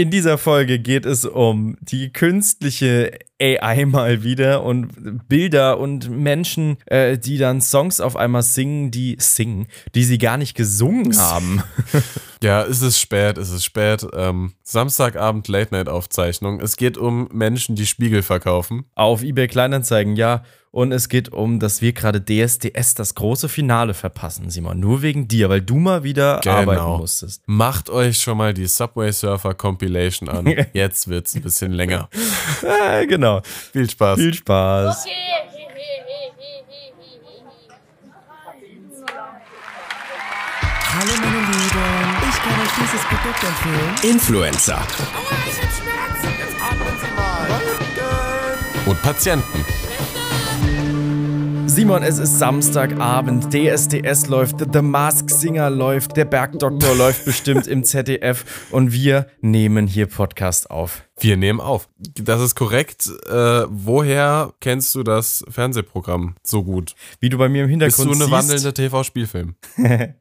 In dieser Folge geht es um die künstliche AI mal wieder und Bilder und Menschen, äh, die dann Songs auf einmal singen, die singen, die sie gar nicht gesungen haben. Ja, es ist spät, es ist spät. Ähm, Samstagabend Late-Night-Aufzeichnung. Es geht um Menschen, die Spiegel verkaufen. Auf eBay Kleinanzeigen, ja. Und es geht um, dass wir gerade DSDS das große Finale verpassen, Simon. Nur wegen dir, weil du mal wieder Genau. arbeiten musstest. Macht euch schon mal die Subway Surfer Compilation an. Jetzt wird's ein bisschen länger. Ah, genau. Viel Spaß. Viel Spaß. Hallo meine kann euch dieses Produkt empfehlen. Influencer. Und Patienten. Simon, es ist Samstagabend, DSDS läuft, The Mask Singer läuft, der Bergdoktor läuft bestimmt im ZDF und wir nehmen hier Podcast auf. Wir nehmen auf. Das ist korrekt. Äh, woher kennst du das Fernsehprogramm so gut? Wie du bei mir im Bist Hintergrund du eine wandelnde TV-Spielfilm?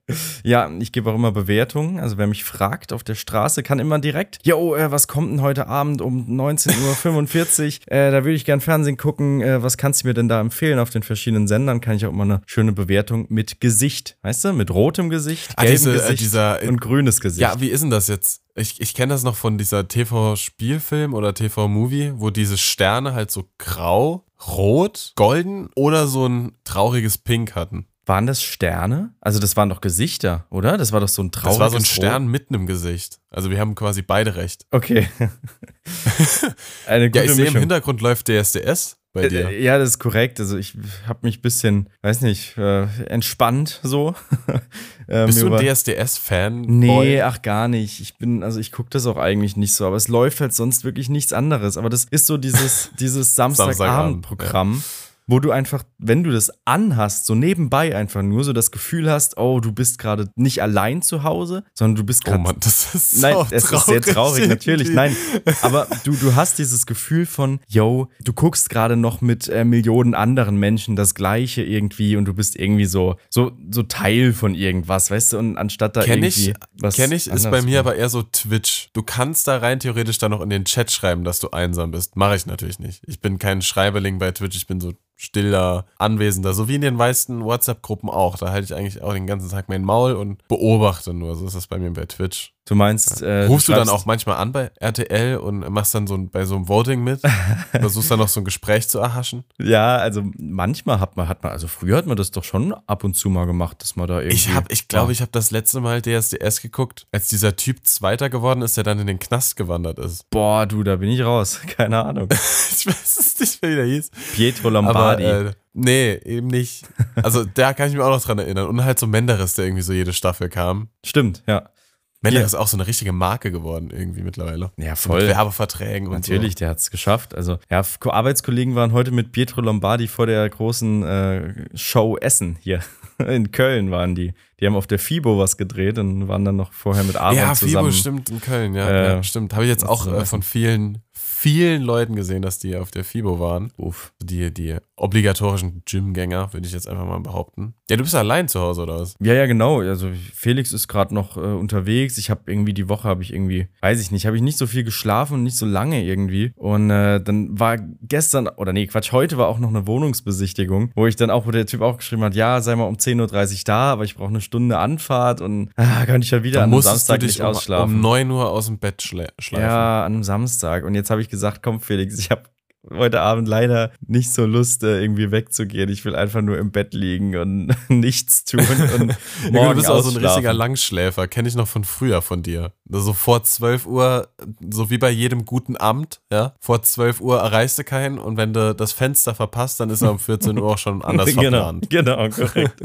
Ja, ich gebe auch immer Bewertungen. Also wer mich fragt auf der Straße, kann immer direkt, yo, äh, was kommt denn heute Abend um 19.45 Uhr? äh, da würde ich gern Fernsehen gucken. Äh, was kannst du mir denn da empfehlen auf den verschiedenen Sendern? Kann ich auch immer eine schöne Bewertung mit Gesicht, weißt du? Mit rotem Gesicht, Ah, gelbem diese, äh, Gesicht dieser- und grünes Gesicht. Ja, wie ist denn das jetzt? Ich, ich kenne das noch von dieser TV-Spielfilm oder TV-Movie, wo diese Sterne halt so grau, rot, golden oder so ein trauriges Pink hatten. Waren das Sterne? Also das waren doch Gesichter, oder? Das war doch so ein trauriges Das war so ein Rot. Stern mitten im Gesicht. Also wir haben quasi beide recht. Okay. Eine gute Ja, ich sehe im Mischung. Hintergrund läuft DSDS bei dir. Äh, Ja, das ist korrekt. Also ich habe mich ein bisschen, weiß nicht, äh, entspannt so. Ähm, Bist du ein DSDS-Fan? Nee, ach gar nicht. Ich bin, also ich gucke das auch eigentlich nicht so, aber es läuft halt sonst wirklich nichts anderes. Aber das ist so dieses, dieses Samstagabend-Programm, wo du einfach, wenn du das anhast, so nebenbei einfach nur so das Gefühl hast, oh, du bist gerade nicht allein zu Hause, sondern du bist Oh gerade Mann, das ist Nein, so es ist sehr traurig, natürlich. Nein, aber du, du hast dieses Gefühl von, yo, du guckst gerade noch mit äh, Millionen anderen Menschen das Gleiche irgendwie und du bist irgendwie so, so, so Teil von irgendwas, weißt du? Und anstatt da Kenn irgendwie ich, kenn ich, ist bei mir kommt. aber eher so Twitch. Du kannst da rein theoretisch dann noch in den Chat schreiben, dass du einsam bist. Mache ich natürlich nicht. Ich bin kein Schreiberling bei Twitch, ich bin so stiller Anwesender, so wie in den meisten WhatsApp-Gruppen auch. Da halte ich eigentlich auch den ganzen Tag mein Maul und beobachte nur. So ist das bei mir bei Twitch. Du meinst, äh, Rufst du, dann schreibst- auch manchmal an bei RTL und machst dann so ein, bei so einem Voting mit? Versuchst dann noch so ein Gespräch zu erhaschen? Ja, also manchmal hat man, hat man, also früher hat man das doch schon ab und zu mal gemacht, dass man da irgendwie. Ich habe, ich glaube, ich habe das letzte Mal DSDS geguckt, als dieser Typ Zweiter geworden ist, der dann in den Knast gewandert ist. Boah, du, da bin ich raus. Keine Ahnung. Ich weiß es nicht, wie der hieß. Pietro Lombardi. Aber, äh, nee, eben nicht. Also da kann ich mich auch noch dran erinnern. Und halt so Menderes, der irgendwie so jede Staffel kam. Stimmt, ja. Menderes ist auch so eine richtige Marke geworden irgendwie mittlerweile. Ja, So Mit voll. Werbeverträgen und Natürlich, der hat es geschafft. Also, ja, Arbeitskollegen waren heute mit Pietro Lombardi vor der großen äh, Show Essen hier. In Köln waren die. Die haben auf der FIBO was gedreht und waren dann noch vorher mit so. Aaron Ja, zusammen. FIBO stimmt in Köln, ja, Äh, ja stimmt. Habe ich jetzt auch äh, von vielen, vielen Leuten gesehen, dass die auf der FIBO waren. Uff. Die, die obligatorischen Gymgänger, würde ich jetzt einfach mal behaupten. Ja, du bist allein zu Hause, oder was? Ja, ja, genau. Also Felix ist gerade noch äh, unterwegs. Ich habe irgendwie die Woche habe ich irgendwie, weiß ich nicht, habe ich nicht so viel geschlafen und nicht so lange irgendwie. Und äh, dann war gestern oder nee, Quatsch, heute war auch noch eine Wohnungsbesichtigung, wo ich dann auch, wo der Typ auch geschrieben hat, ja, sei mal um 10:30 Uhr da, aber ich brauche eine Stunde Anfahrt und ah, kann ich ja wieder Da an einem Samstag du dich nicht um, ausschlafen. um 9 Uhr aus dem Bett schle schleifen. Ja, an einem Samstag. Und jetzt habe ich gesagt, komm Felix, ich habe heute Abend leider nicht so Lust, äh, irgendwie wegzugehen. Ich will einfach nur im Bett liegen und nichts tun und Ja, morgen du bist auch so ein richtiger Langschläfer, kenne ich noch von früher von dir. So vor 12 Uhr, so wie bei jedem guten Amt, ja, vor 12 Uhr erreichst du keinen und wenn du das Fenster verpasst, dann ist er um 14 Uhr auch schon anders genau, verplant. genau, korrekt.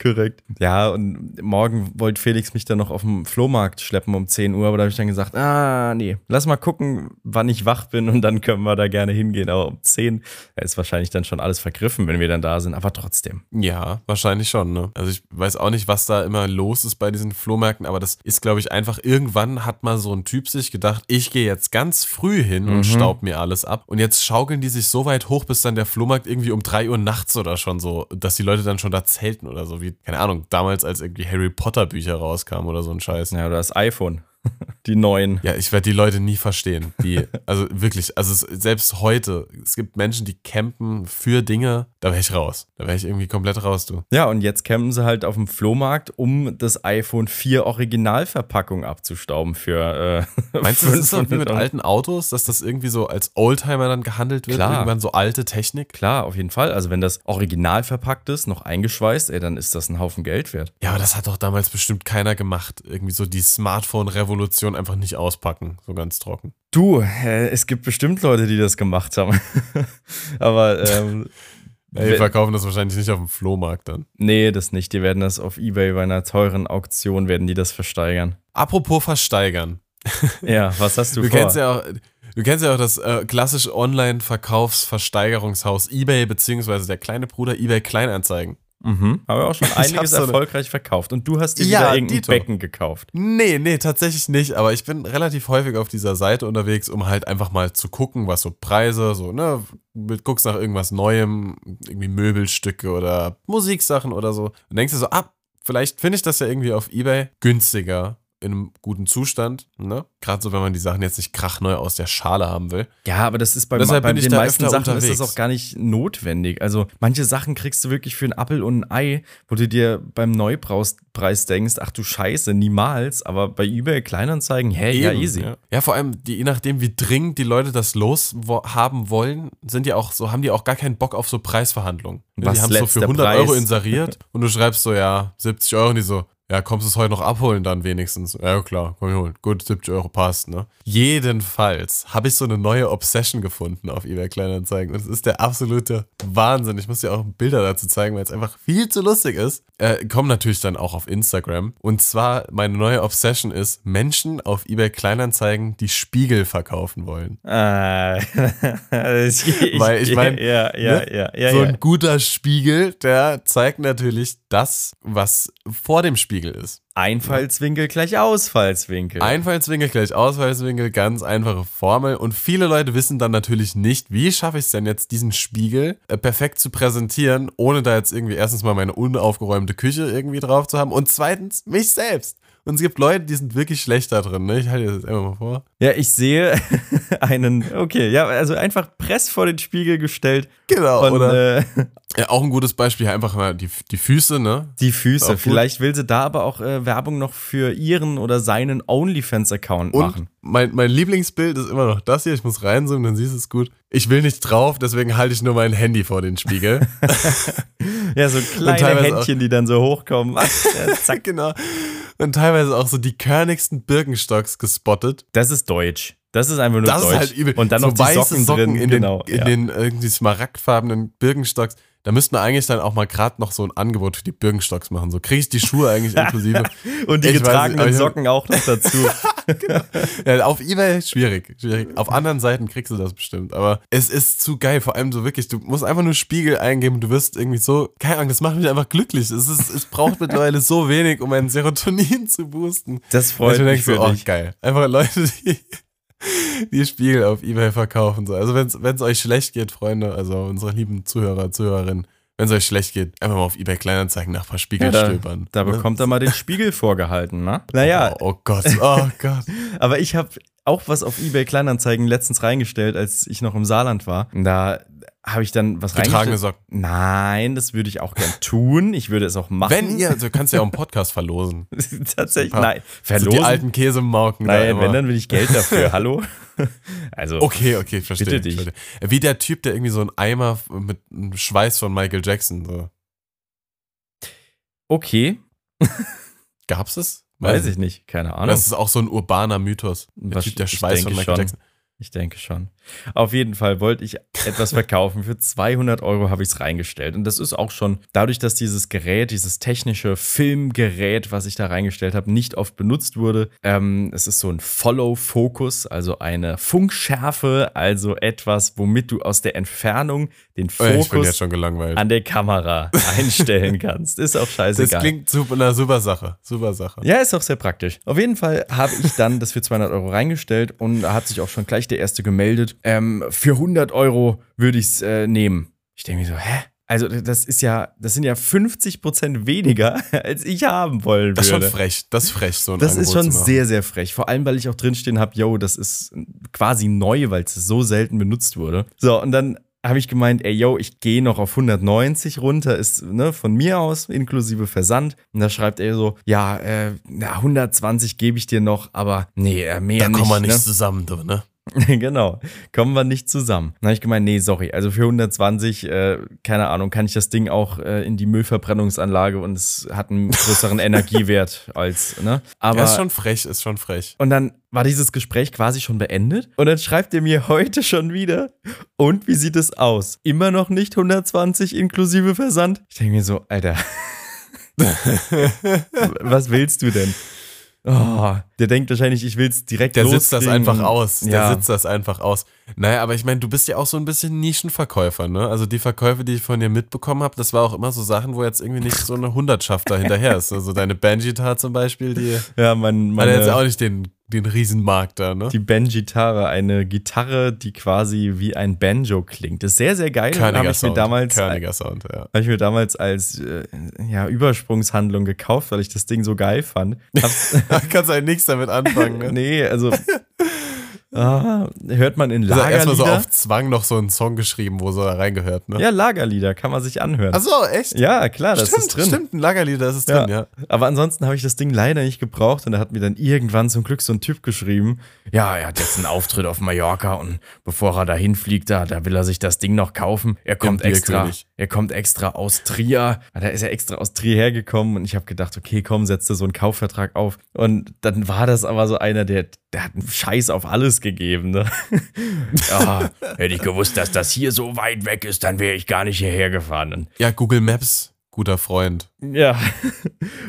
Korrekt. Ja, und morgen wollte Felix mich dann noch auf dem Flohmarkt schleppen um 10 Uhr, aber da habe ich dann gesagt, ah, nee, lass mal gucken, wann ich wach bin und dann können wir da gerne hingehen. Aber um 10 ja, ist wahrscheinlich dann schon alles vergriffen, wenn wir dann da sind, aber trotzdem. Ja, wahrscheinlich schon, ne? Also ich weiß auch nicht, was da immer los ist bei diesen Flohmärkten, aber das ist, glaube ich, einfach, irgendwann hat mal so ein Typ sich gedacht, ich gehe jetzt ganz früh hin und staub mir alles ab. Und jetzt schaukeln die sich so weit hoch, bis dann der Flohmarkt irgendwie um 3 Uhr nachts oder schon so, dass die Leute dann schon da zelten oder so, wie, keine Ahnung, damals als irgendwie Harry Potter Bücher rauskamen oder so ein Scheiß. Ja, oder das iPhone. Die neuen. Ja, ich werde die Leute nie verstehen. Die, also wirklich, also es, selbst heute, es gibt Menschen, die campen für Dinge, da wäre ich raus. Da wäre ich irgendwie komplett raus, du. Ja, und jetzt campen sie halt auf dem Flohmarkt, um das iPhone 4 Originalverpackung abzustauben für. Äh, Meinst du, das ist doch wie 500 mit alten Autos, dass das irgendwie so als Oldtimer dann gehandelt wird? Klar. Irgendwann so alte Technik? Klar, auf jeden Fall. Also wenn das original verpackt ist, noch eingeschweißt, ey, dann ist das ein Haufen Geld wert. Ja, aber das hat doch damals bestimmt keiner gemacht. Irgendwie so die Smartphone-Revolution einfach nicht auspacken. So ganz trocken. Du, es gibt bestimmt Leute, die das gemacht haben. Aber ähm, Ja, die verkaufen das wahrscheinlich nicht auf dem Flohmarkt dann. nee, das nicht. Die werden das auf Ebay bei einer teuren Auktion werden die das versteigern. Apropos versteigern. Ja, was hast du, Du vor? kennst ja auch, du kennst ja auch das äh, klassische Online-Verkaufsversteigerungshaus eBay, beziehungsweise der kleine Bruder eBay Kleinanzeigen. Mhm. Habe auch schon einiges so erfolgreich verkauft. Und du hast dir Ja, wieder irgendein Dito. Becken gekauft. Nee, nee, tatsächlich nicht. Aber ich bin relativ häufig auf dieser Seite unterwegs, um halt einfach mal zu gucken, was so Preise, so, ne, guckst nach irgendwas Neuem, irgendwie Möbelstücke oder Musiksachen oder so. Und denkst dir so, ah, vielleicht finde ich das ja irgendwie auf Ebay günstiger in einem guten Zustand, ne? Gerade so, wenn man die Sachen jetzt nicht krachneu aus der Schale haben will. Ja, aber das ist bei, Deshalb bei den meisten Sachen ist das unterwegs. auch gar nicht notwendig. Also manche Sachen kriegst du wirklich für einen Appel und ein Ei, wo du dir beim Neupreis denkst, ach du Scheiße, niemals. Aber bei eBay Kleinanzeigen, hey, ja, Eben, easy. Ja. ja, vor allem, die, je nachdem, wie dringend die Leute das los haben wollen, sind die auch so, haben die auch gar keinen Bock auf so Preisverhandlungen. Was die haben so für letzter 100 Preis? Euro inseriert und du schreibst so, ja, 70 Euro und die so, ja, kommst du es heute noch abholen dann wenigstens? Ja, klar, komm ich holen. Gut, 70 Euro passt, ne? Jedenfalls habe ich so eine neue Obsession gefunden auf eBay Kleinanzeigen und es ist der absolute Wahnsinn. Ich muss dir auch Bilder dazu zeigen, weil es einfach viel zu lustig ist. Äh, kommen natürlich dann auch auf Instagram. Und zwar, meine neue Obsession ist, Menschen auf eBay Kleinanzeigen, die Spiegel verkaufen wollen. Äh, ich, Weil ich mein, ja, ja, ne? ja, ja, so ein guter Spiegel, der zeigt natürlich das, was vor dem Spiegel ist. Einfallswinkel gleich Ausfallswinkel. Einfallswinkel gleich Ausfallswinkel, ganz einfache Formel. Und viele Leute wissen dann natürlich nicht, wie schaffe ich es denn jetzt, diesen Spiegel äh, perfekt zu präsentieren, ohne da jetzt irgendwie erstens mal meine unaufgeräumte Küche irgendwie drauf zu haben und zweitens mich selbst. Und es gibt Leute, die sind wirklich schlecht da drin. Ne? Ich halte das einfach mal vor. ja, ich sehe einen, okay, ja, also einfach press vor den Spiegel gestellt. Genau. Und oder äh, ja, auch ein gutes Beispiel, einfach mal die, die Füße, ne? die Füße. Vielleicht will sie da aber auch äh, Werbung noch für ihren oder seinen OnlyFans-Account machen. mein, mein Lieblingsbild ist immer noch das hier. Ich muss reinzoomen, dann siehst du es gut. Ich will nicht drauf, deswegen halte ich nur mein Handy vor den Spiegel. Ja, so kleine Händchen, die dann so hochkommen. Ja, zack. genau. Und teilweise auch so die körnigsten Birkenstocks gespottet. Das ist deutsch. Das ist einfach nur Das deutsch. ist halt übel. Und dann so noch die weiße Socken, drin. in, genau. den, in ja. den irgendwie smaragdfarbenen Birkenstocks. Da müssten wir eigentlich dann auch mal gerade noch so ein Angebot für die Birkenstocks machen. So kriege ich die Schuhe eigentlich inklusive. Und die Ich nicht, getragenen ich hab- Socken auch noch dazu. Ja, auf Ebay schwierig, schwierig. Auf anderen Seiten kriegst du das bestimmt. Aber es ist zu geil. Vor allem so wirklich, du musst einfach nur Spiegel eingeben du wirst irgendwie so, keine Ahnung, das macht mich einfach glücklich. Es, ist, es braucht mittlerweile so wenig, um mein Serotonin zu boosten. Das freut ich mich denk für so, oh, geil. Einfach Leute, die, die Spiegel auf Ebay verkaufen. So. Also wenn es euch schlecht geht, Freunde, also unsere lieben Zuhörer, Zuhörerinnen, wenn es euch schlecht geht, einfach mal auf Ebay Kleinanzeigen nach ein paar Spiegel Ja, da, stöbern. da Ne? bekommt er mal den Spiegel vorgehalten, ne? Naja, Oh, oh Gott, oh Gott. aber ich habe auch was auf eBay Kleinanzeigen letztens reingestellt, als ich noch im Saarland war. Da habe ich dann was Getragene. Socken. Nein, das würde ich auch gern tun. Ich würde es auch machen. Wenn ihr, du kannst ja auch einen Podcast verlosen. tatsächlich, paar- nein, So verlosen. die alten Käsemauken. da nein, immer. wenn dann will ich Geld dafür. Hallo. Also Okay, okay, ich verstehe. Bitte ich dich. verstehe. Wie der Typ, der irgendwie so einen Eimer mit einem Schweiß von Michael Jackson. So. okay, Gab's das? weiß ich nicht, keine Ahnung. Das ist auch so ein urbaner Mythos. Der Was- Typ, der Schweiß von Michael schon. Jackson. Ich denke schon. Auf jeden Fall wollte ich etwas verkaufen. Für 200 Euro habe ich es reingestellt. Und das ist auch schon dadurch, dass dieses Gerät, dieses technische Filmgerät, was ich da reingestellt habe, nicht oft benutzt wurde. Ähm, es ist so ein Follow-Focus, also eine Funkschärfe, also etwas, womit du aus der Entfernung den Fokus an der Kamera einstellen kannst. Ist auch Das scheißegal. klingt super, eine super Sache. Super Sache. Ja, ist auch sehr praktisch. Auf jeden Fall habe ich dann das für 200 Euro reingestellt und da hat sich auch schon gleich der erste gemeldet. Ähm, für 100 Euro würde ich es äh, nehmen. Ich denke mir so, hä? also das ist ja, das sind ja 50 Prozent weniger, als ich haben wollen würde. Das ist schon frech. Das ist frech, so ein Das ist Angebot schon zu machen. sehr, sehr frech. Vor allem, weil ich auch drinstehen habe, yo, das ist quasi neu, weil es so selten benutzt wurde. So, und dann habe ich gemeint, ey, yo, ich gehe noch auf 190 runter, ist ne, von mir aus inklusive Versand. Und da schreibt er so, ja, äh, na, 120 gebe ich dir noch, aber nee, äh, mehr Da nicht. kommen wir nicht ne? zusammen, du, ne? genau, kommen wir nicht zusammen. Dann habe ich gemeint, nee, sorry, also für 120, äh, keine Ahnung, kann ich das Ding auch äh, in die Müllverbrennungsanlage und es hat einen größeren Energiewert als, ne? Aber Ja, ist schon frech, ist schon frech. und dann war dieses Gespräch quasi schon beendet. Und dann schreibt er mir heute schon wieder. Und wie sieht es aus? Immer noch nicht 120 inklusive Versand? Ich denke mir so, Alter. Was willst du denn? Oh, der denkt wahrscheinlich, ich will es direkt Der sitzt das einfach aus. Der ja. sitzt das einfach aus. Naja, aber ich meine, du bist ja auch so ein bisschen Nischenverkäufer, ne? Also die Verkäufe, die ich von dir mitbekommen habe, das war auch immer so Sachen, wo jetzt irgendwie nicht so eine Hundertschaft da hinterher ist. Also deine Banjita zum Beispiel, die Ja, mein, hat jetzt auch meine, nicht den, den Riesenmarkt da, ne? die Ben-Gitarre, eine Gitarre, die quasi wie ein Banjo klingt. Das ist sehr, sehr geil. Habe Körniger ich mir Sound. damals Körniger Sound, ja. Habe ich mir damals als äh, ja, Übersprungshandlung gekauft, weil ich das Ding so geil fand. Kannst halt nichts damit anfangen, ne? nee, also ah, hört man in Also erstmal so Lagerlieder. auf Zwang noch so einen Song geschrieben, wo so da reingehört, ne? ja, Lagerlieder kann man sich anhören. Ach so, echt? ja, klar, das stimmt, ist drin. stimmt, ein Lagerlied, das ist drin, ja. Aber ansonsten habe ich das Ding leider nicht gebraucht und da hat mir dann irgendwann zum Glück so ein Typ geschrieben, ja, er hat jetzt einen Auftritt auf Mallorca und bevor er dahin fliegt, da, da will er sich das Ding noch kaufen. Er kommt extra, Bierkönig. er kommt extra aus Trier. Da ist er extra aus Trier hergekommen und ich habe gedacht, okay, komm, setz dir so einen Kaufvertrag auf. Und dann war das aber so einer, der, der hat einen Scheiß auf alles gegeben. Ne? ja, hätte ich gewusst, dass das hier so weit weg ist, dann wäre ich gar nicht hierher gefahren. Ja, Google Maps, guter Freund. ja.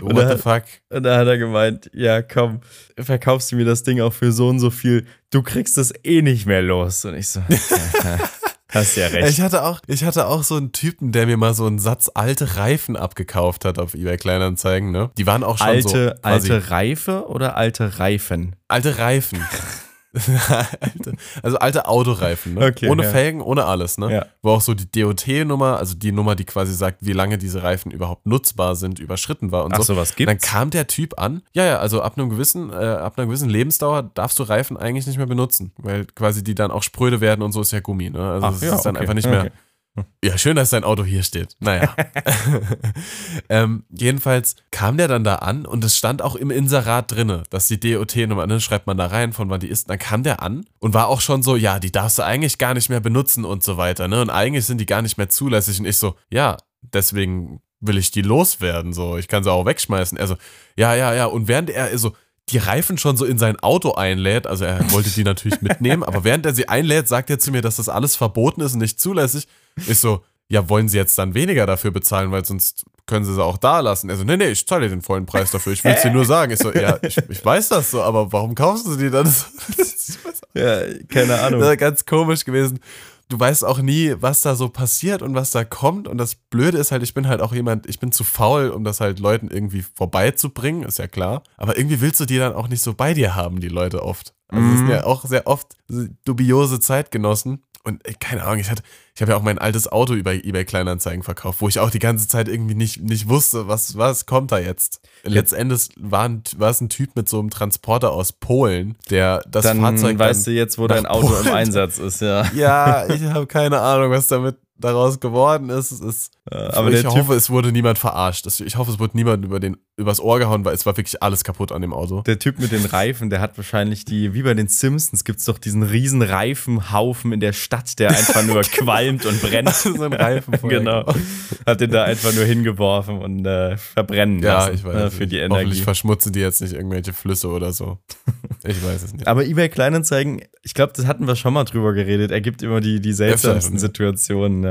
Und What da- the fuck? Und da hat er gemeint, ja komm, verkaufst du mir das Ding auch für so und so viel, du kriegst es eh nicht mehr los. Und ich so, hast ja recht. Ich hatte, auch, ich hatte auch so einen Typen, der mir mal so einen Satz alte Reifen abgekauft hat auf eBay Kleinanzeigen, ne? Die waren auch schon alte, so alte Reife oder alte Reifen? alte Reifen. alte, also alte Autoreifen, ne? Okay, ohne ja. Felgen, ohne alles, ne? Ja. Wo auch so die DOT-Nummer, also die Nummer, die quasi sagt, wie lange diese Reifen überhaupt nutzbar sind, überschritten war und Ach, so. sowas Und Dann gibt's? kam der Typ an, ja, ja, also ab einem gewissen, äh, ab einer gewissen Lebensdauer darfst du Reifen eigentlich nicht mehr benutzen, weil quasi die dann auch spröde werden und so ist ja Gummi, ne? Also es ja, ist dann okay. einfach nicht mehr. okay. Ja, schön, dass dein Auto hier steht. Naja. ähm, jedenfalls kam der dann da an und es stand auch im Inserat drinne, dass die DOT-Nummer, ne, schreibt man da rein, von wann die ist. Dann kam der an und war auch schon so, ja, die darfst du eigentlich gar nicht mehr benutzen und so weiter, ne? Und eigentlich sind die gar nicht mehr zulässig. Und ich so, ja, deswegen will ich die loswerden, so. Ich kann sie auch wegschmeißen. Also, ja, ja, ja. Und während er so die Reifen schon so in sein Auto einlädt, also er wollte die natürlich mitnehmen, aber während er sie einlädt, sagt er zu mir, dass das alles verboten ist und nicht zulässig. Ich so, ja, wollen Sie jetzt dann weniger dafür bezahlen, weil sonst können Sie sie auch da lassen. Er so, nee, nee, ich zahle dir den vollen Preis dafür. Ich will es dir nur sagen. Ich so, ja, ich, ich weiß das so, aber warum kaufst du die dann? Ja, keine Ahnung. Ganz komisch gewesen. Du weißt auch nie, was da so passiert und was da kommt. Und das Blöde ist halt, ich bin halt auch jemand, ich bin zu faul, um das halt Leuten irgendwie vorbeizubringen, ist ja klar. Aber irgendwie willst du die dann auch nicht so bei dir haben, die Leute oft. Also es sind ja auch sehr oft dubiose Zeitgenossen. Und ey, keine Ahnung, ich hatte, ich habe ja auch mein altes Auto über eBay Kleinanzeigen verkauft, wo ich auch die ganze Zeit irgendwie nicht, nicht wusste, was, was kommt da jetzt. Letztendlich war, ein, war es ein Typ mit so einem Transporter aus Polen, der das dann Fahrzeug weißt dann, du jetzt, wo dein Auto im Polen- Einsatz ist, ja. ja, ich habe keine Ahnung, was damit daraus geworden ist. Ist aber ich der Typ- hoffe, es wurde niemand verarscht. Ich hoffe, es wurde niemand über den, übers Ohr gehauen, weil es war wirklich alles kaputt an dem Auto. Der Typ mit den Reifen, der hat wahrscheinlich die, wie bei den Simpsons, gibt es doch diesen riesen Reifenhaufen in der Stadt, der einfach nur qualmt und brennt. so ein Reifen voll. genau. Hat den da einfach nur hingeworfen und äh, verbrennen Ja, lassen ich weiß. äh, für die nicht. Hoffentlich Energie. verschmutzen die jetzt nicht irgendwelche Flüsse oder so. Ich weiß es nicht. Aber eBay Kleinanzeigen, ich glaube, das hatten wir schon mal drüber geredet. Er gibt immer die, die seltsamsten Öfter,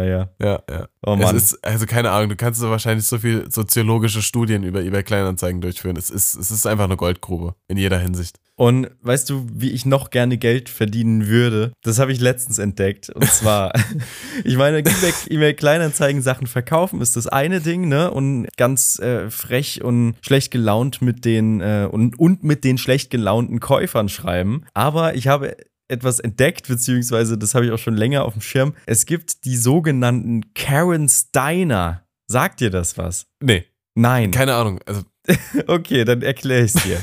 ja. Naja. Ja, ja. Oh Mann. Es ist, also keine Ahnung, du kannst so wahrscheinlich so viel soziologische Studien über eBay Kleinanzeigen durchführen. Es ist, es ist einfach eine Goldgrube in jeder Hinsicht. Und weißt du, wie ich noch gerne Geld verdienen würde? Das habe ich letztens entdeckt. Und zwar, ich meine, eBay, eBay Kleinanzeigen Sachen verkaufen ist das eine Ding, ne? Und ganz äh, frech und schlecht gelaunt mit den äh, und, und mit den schlecht gelaunten Käufern schreiben. Aber ich habe etwas entdeckt, beziehungsweise das habe ich auch schon länger auf dem Schirm. Es gibt die sogenannten Karen Steiner. Sagt dir das was? Nee, Nein. keine Ahnung. Also Okay, dann erkläre ich es dir.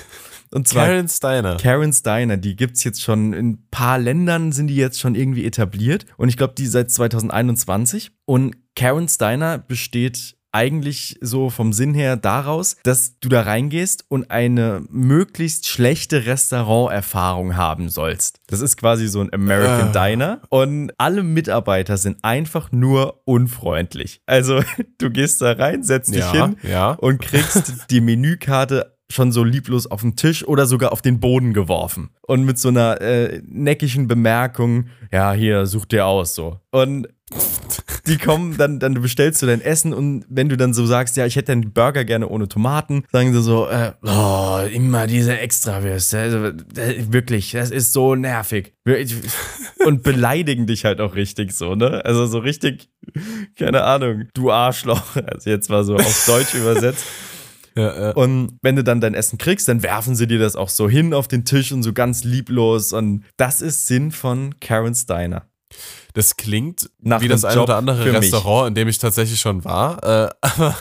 Und zwar Karen Steiner. Karen Steiner, die gibt's jetzt schon in ein paar Ländern, sind die jetzt schon irgendwie etabliert. Und ich glaube, die seit 2021. Und Karen Steiner besteht eigentlich so vom Sinn her daraus, dass du da reingehst und eine möglichst schlechte Restauranterfahrung haben sollst. Das ist quasi so ein American Ah. Diner und alle Mitarbeiter sind einfach nur unfreundlich. Also du gehst da rein, setzt dich Ja, hin ja. und kriegst die Menükarte schon so lieblos auf den Tisch oder sogar auf den Boden geworfen. Und mit so einer äh, neckigen Bemerkung, ja, hier, such dir aus, so. Und die kommen, dann, dann bestellst du dein Essen und wenn du dann so sagst, ja, ich hätte einen Burger gerne ohne Tomaten, sagen sie so, äh, oh, immer diese Extrawürste, also, äh, wirklich, das ist so nervig. Und beleidigen dich halt auch richtig so, ne? Also so richtig, keine Ahnung, du Arschloch, also jetzt mal so auf Deutsch übersetzt. Ja. Und wenn du dann dein Essen kriegst, dann werfen sie dir das auch so hin auf den Tisch und so ganz lieblos. Und das ist Sinn von Karen Steiner. Das klingt Nach wie das ein oder Job andere für mich. Restaurant, in dem ich tatsächlich schon war. Äh,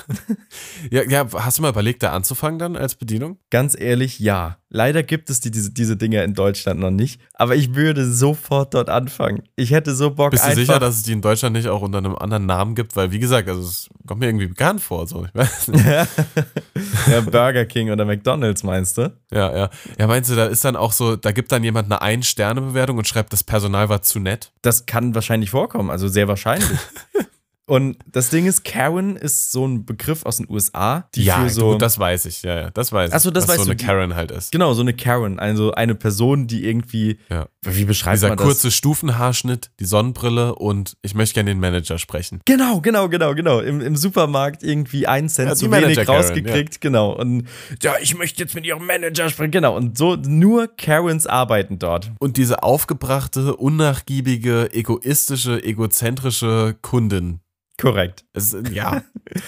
ja, ja, hast du mal überlegt, da anzufangen dann als Bedienung? Ganz ehrlich, ja. Leider gibt es die, diese, diese Dinger in Deutschland noch nicht. Aber ich würde sofort dort anfangen. Ich hätte so Bock Bist du sicher, dass es die in Deutschland nicht auch unter einem anderen Namen gibt? Weil, wie gesagt, also es kommt mir irgendwie bekannt vor. So. Ich weiß nicht. ja, Burger King oder McDonalds meinst du? Ja, ja. Ja, meinst du, da ist dann auch so, da gibt dann jemand eine Ein-Sterne-Bewertung und schreibt, das Personal war zu nett? Das kann wahrscheinlich vorkommen, also sehr wahrscheinlich. Und das Ding ist, Karen ist so ein Begriff aus den USA, die für so. gut, das weiß ich. Ja, ja, das weiß ich. Ach so, das was weißt so du, eine die- Karen halt ist. Genau, so eine Karen, also eine Person, die irgendwie, Ja. wie beschreibt Dieser man das? kurze Stufenhaarschnitt, die Sonnenbrille und ich möchte gerne den Manager sprechen. Genau, genau, genau, genau. Im, im Supermarkt irgendwie einen Cent Ja, zu wenig Karen, rausgekriegt, genau. Und ja, ich möchte jetzt mit ihrem Manager sprechen, genau. Und so nur Karens arbeiten dort. Und diese aufgebrachte, unnachgiebige, egoistische, egozentrische Kundin. Korrekt. Es, ja,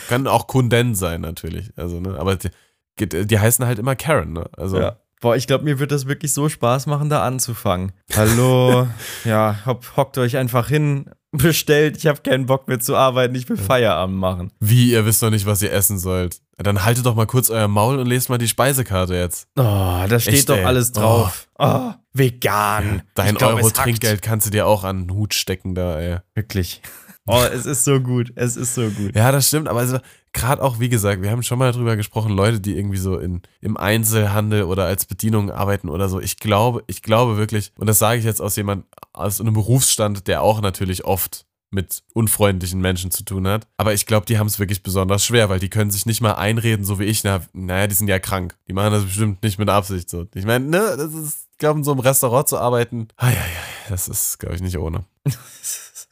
kann auch Kunden sein natürlich. Also, ne, aber die, die heißen halt immer Karen, ne? Also, Ja. Boah, ich glaube, mir wird das wirklich so Spaß machen, da anzufangen. Hallo, ja, hopp, hockt euch einfach hin, bestellt, ich habe keinen Bock mehr zu arbeiten, ich will Feierabend machen. wie, ihr wisst noch nicht, was ihr essen sollt. Dann haltet doch mal kurz euer Maul und lest mal die Speisekarte jetzt. Oh, da steht Echt, doch ey. alles drauf. Oh, vegan. Dein glaub, Euro. Trinkgeld kannst du dir auch an den Hut stecken da, ey. Wirklich. Oh, es ist so gut. Es ist so gut. Ja, das stimmt, aber also, gerade auch, wie gesagt, wir haben schon mal drüber gesprochen, Leute, die irgendwie so in, im Einzelhandel oder als Bedienung arbeiten oder so. Ich glaube, ich glaube wirklich, und das sage ich jetzt aus jemand, aus einem Berufsstand, der auch natürlich oft mit unfreundlichen Menschen zu tun hat. Aber ich glaube, die haben es wirklich besonders schwer, weil die können sich nicht mal einreden, so wie ich. Na, naja, die sind ja krank. Die machen das bestimmt nicht mit Absicht so. Ich meine, ne, das ist, ich glaube, in so einem Restaurant zu arbeiten, ai, ai, ai, das ist, glaube ich, nicht ohne.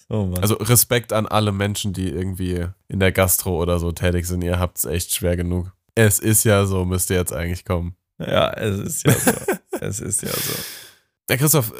Oh. Also Respekt an alle Menschen, die irgendwie in der Gastro oder so tätig sind. Ihr habt es echt schwer genug. Es ist ja so, müsst ihr jetzt eigentlich kommen. ja, es ist ja so. es ist ja so. Ja, Christoph,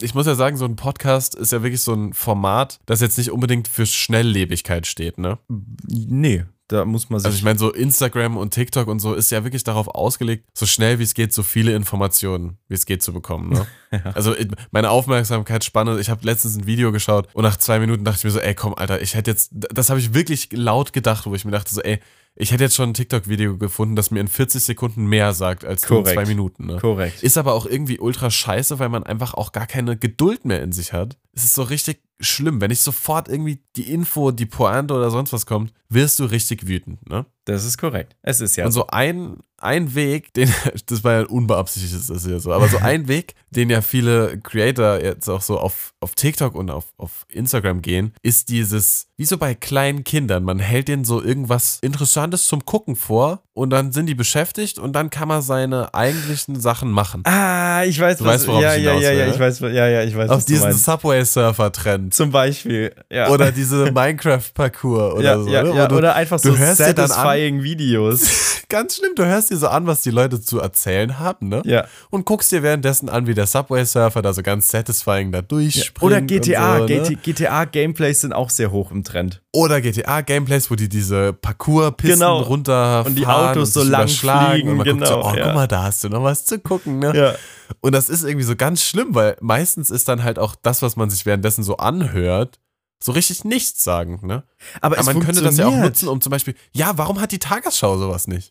ich muss ja sagen, so ein Podcast ist ja wirklich so ein Format, das jetzt nicht unbedingt für Schnelllebigkeit steht, ne? Nee, da muss man sich. Also ich meine, so Instagram und TikTok und so ist ja wirklich darauf ausgelegt, so schnell wie es geht, so viele Informationen wie es geht zu bekommen, ne? Also ich- meine Aufmerksamkeitsspanne, ich habe letztens ein Video geschaut und nach zwei Minuten dachte ich mir so, ey komm, Alter, ich hätte jetzt, das habe ich wirklich laut gedacht, wo ich mir dachte so, ey, ich hätte jetzt schon ein TikTok-Video gefunden, das mir in 40 Sekunden mehr sagt als nur in Korrekt. zwei Minuten, ne? Korrekt. Ist aber auch irgendwie ultra scheiße, weil man einfach auch gar keine Geduld mehr in sich hat. Es ist so richtig schlimm. Wenn nicht sofort irgendwie die Info, die Pointe oder sonst was kommt, wirst du richtig wütend, ne? Das ist korrekt. Es ist ja Und so ein, ein Weg, den, das war ja unbeabsichtigt, ist das hier so, aber so ein Weg, den ja viele Creator jetzt auch so auf, auf TikTok und auf, auf Instagram gehen, ist dieses, wie so bei kleinen Kindern, man hält denen so irgendwas Interessantes zum Gucken vor und dann sind die beschäftigt und dann kann man seine eigentlichen Sachen machen. Ah, ich weiß, Du was. weißt, worauf ja, ich ja, hinaus ja, ja, ne? ich weiß, ja, ja, ich weiß, Auf du diesen. Subway-Surfer-Trend. Zum Beispiel, ja. Oder diese Minecraft-Parcours oder ja, so. ja, ne? Wo ja, du, oder einfach du so hörst dir dann an- satisfying Videos. ganz schlimm, du hörst dir so an, was die Leute zu erzählen haben, ne? Ja. Und guckst dir währenddessen an, wie der Subway-Surfer da so ganz satisfying da durchspringt. Oder GTA. Und so, ne? GT GTA-Gameplays sind auch sehr hoch im Trend. Oder GTA-Gameplays, wo die diese Parcours-Pisten Genau. runterfahren Und die Autos so sich lang fliegen, und man guckt so, genau, oh, ja. guck mal, da hast du noch was zu gucken, ne? Ja. Und das ist irgendwie so ganz schlimm, weil meistens ist dann halt auch das, was man sich währenddessen so anhört, so richtig nichts sagen, ne? Aber, Aber man könnte das ja auch nutzen, um zum Beispiel, ja, warum hat die Tagesschau sowas nicht?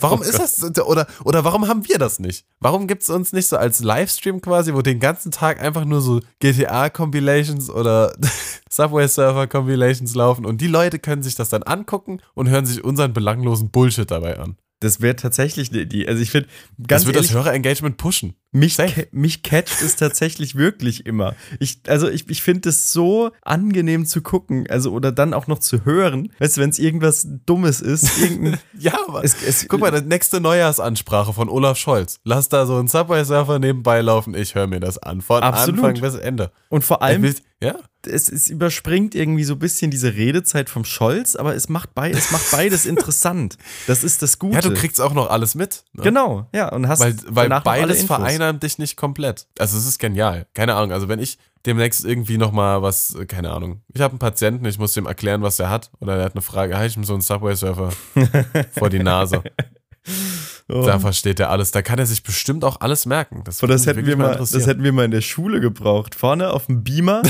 Warum ist das, oder, oder warum haben wir das nicht? Warum gibt es uns nicht so als Livestream quasi, wo den ganzen Tag einfach nur so GTA-Compilations oder Subway-Surfer-Compilations laufen und die Leute können sich das dann angucken und hören sich unseren belanglosen Bullshit dabei an. Das wäre tatsächlich eine Idee. Also ich finde, ganz Das wird ehrlich, das Hörer-Engagement pushen. Mich, mich catcht es tatsächlich wirklich immer. Ich, also ich, ich finde es so angenehm zu gucken, also oder dann auch noch zu hören. Weißt du, wenn es irgendwas Dummes ist, Ja, aber es, es, guck mal, die nächste Neujahrsansprache von Olaf Scholz. Lass da so einen Subway-Surfer nebenbei laufen, ich höre mir das an. Von Absolut. Anfang bis Ende. und vor allem, will- ja, es, es überspringt irgendwie so ein bisschen diese Redezeit vom Scholz, aber es macht, beid, es macht beides interessant. Das ist das Gute. ja, du kriegst auch noch alles mit. Ne? Genau, ja, und hast Weil, weil alle beides Infos. Vereinert dich nicht komplett. Also es ist genial. Keine Ahnung. Also wenn ich demnächst irgendwie nochmal was, äh, keine Ahnung. Ich habe einen Patienten, ich muss dem erklären, was er hat. Oder er hat eine Frage, halte ich ihm so einen Subway-Surfer vor die Nase. Oh. Da versteht er alles. Da kann er sich bestimmt auch alles merken. Das, das hätten, wir mal, das hätten wir mal in der Schule gebraucht. Vorne auf dem Beamer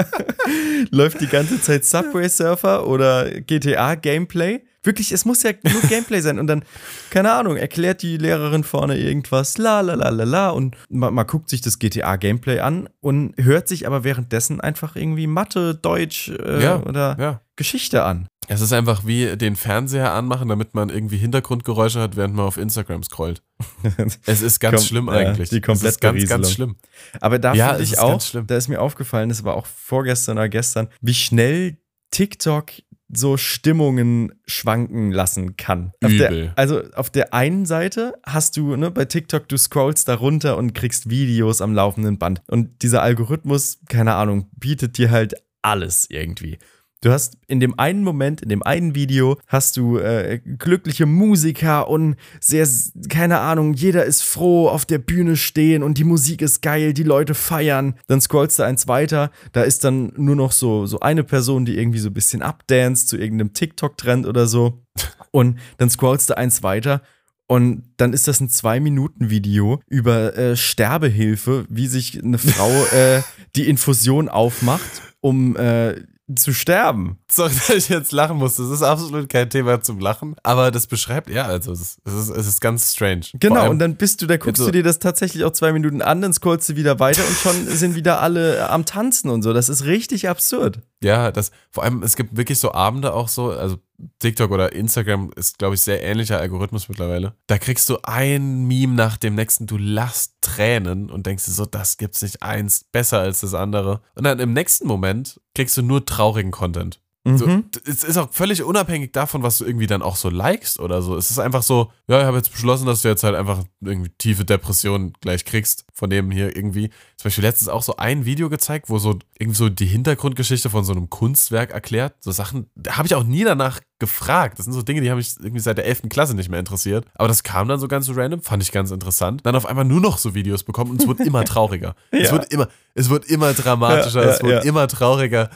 läuft die ganze Zeit Subway Surfer oder GTA Gameplay. Wirklich, es muss ja nur Gameplay sein. Und dann, keine Ahnung, erklärt die Lehrerin vorne irgendwas, la la la la la. Und man, man guckt sich das GTA Gameplay an und hört sich aber währenddessen einfach irgendwie Mathe, Deutsch äh, Ja, oder ja. Geschichte an. Es ist einfach wie den Fernseher anmachen, damit man irgendwie Hintergrundgeräusche hat, während man auf Instagram scrollt. Es ist ganz Kom- schlimm ja, eigentlich. die es ist ganz, Komplettberieselung. ganz schlimm. Aber da Ja, finde ich auch, da ist mir aufgefallen, das war auch vorgestern oder gestern, wie schnell TikTok so Stimmungen schwanken lassen kann. Auf Übel. Der, also auf der einen Seite hast du, ne, bei TikTok, du scrollst da runter und kriegst Videos am laufenden Band. Und dieser Algorithmus, keine Ahnung, bietet dir halt alles irgendwie. Du hast in dem einen Moment, in dem einen Video, hast du äh, glückliche Musiker und sehr, keine Ahnung, jeder ist froh auf der Bühne stehen und die Musik ist geil, die Leute feiern. Dann scrollst du eins weiter, da ist dann nur noch so, so eine Person, die irgendwie so ein bisschen abdanzt zu irgendeinem TikTok-Trend oder so. Und dann scrollst du eins weiter und dann ist das ein Zwei-Minuten-Video über äh, Sterbehilfe, wie sich eine Frau äh, die Infusion aufmacht, um äh, zu sterben. Sorry, dass ich jetzt lachen muss. Das ist absolut kein Thema zum Lachen. Aber das beschreibt, ja, also es ist, es ist, es ist ganz strange. Genau, und dann bist du, da guckst Jetzt so- du dir das tatsächlich auch zwei Minuten an, dann scrollst du wieder weiter und schon sind wieder alle am Tanzen und so. Das ist richtig absurd. Ja, das, vor allem, es gibt wirklich so Abende auch so, also TikTok oder Instagram ist, glaube ich, sehr ähnlicher Algorithmus mittlerweile. Da kriegst du ein Meme nach dem nächsten, du lachst Tränen und denkst dir so, das gibt's nicht eins besser als das andere. Und dann im nächsten Moment kriegst du nur traurigen Content. So, Mhm. es ist auch völlig unabhängig davon, was du irgendwie dann auch so likest oder so. Es ist einfach so, ja, ich habe jetzt beschlossen, dass du jetzt halt einfach irgendwie tiefe Depressionen gleich kriegst von dem hier irgendwie. Zum Beispiel letztens auch so ein Video gezeigt, wo so irgendwie so die Hintergrundgeschichte von so einem Kunstwerk erklärt. So Sachen, da habe ich auch nie danach gefragt. Das sind so Dinge, die haben mich irgendwie seit der 11. Klasse nicht mehr interessiert. Aber das kam dann so ganz so random, fand ich ganz interessant. Dann auf einmal nur noch so Videos bekommen und es wird immer trauriger. Es Ja. wird immer, es wird immer dramatischer, Ja, ja, es wird immer trauriger.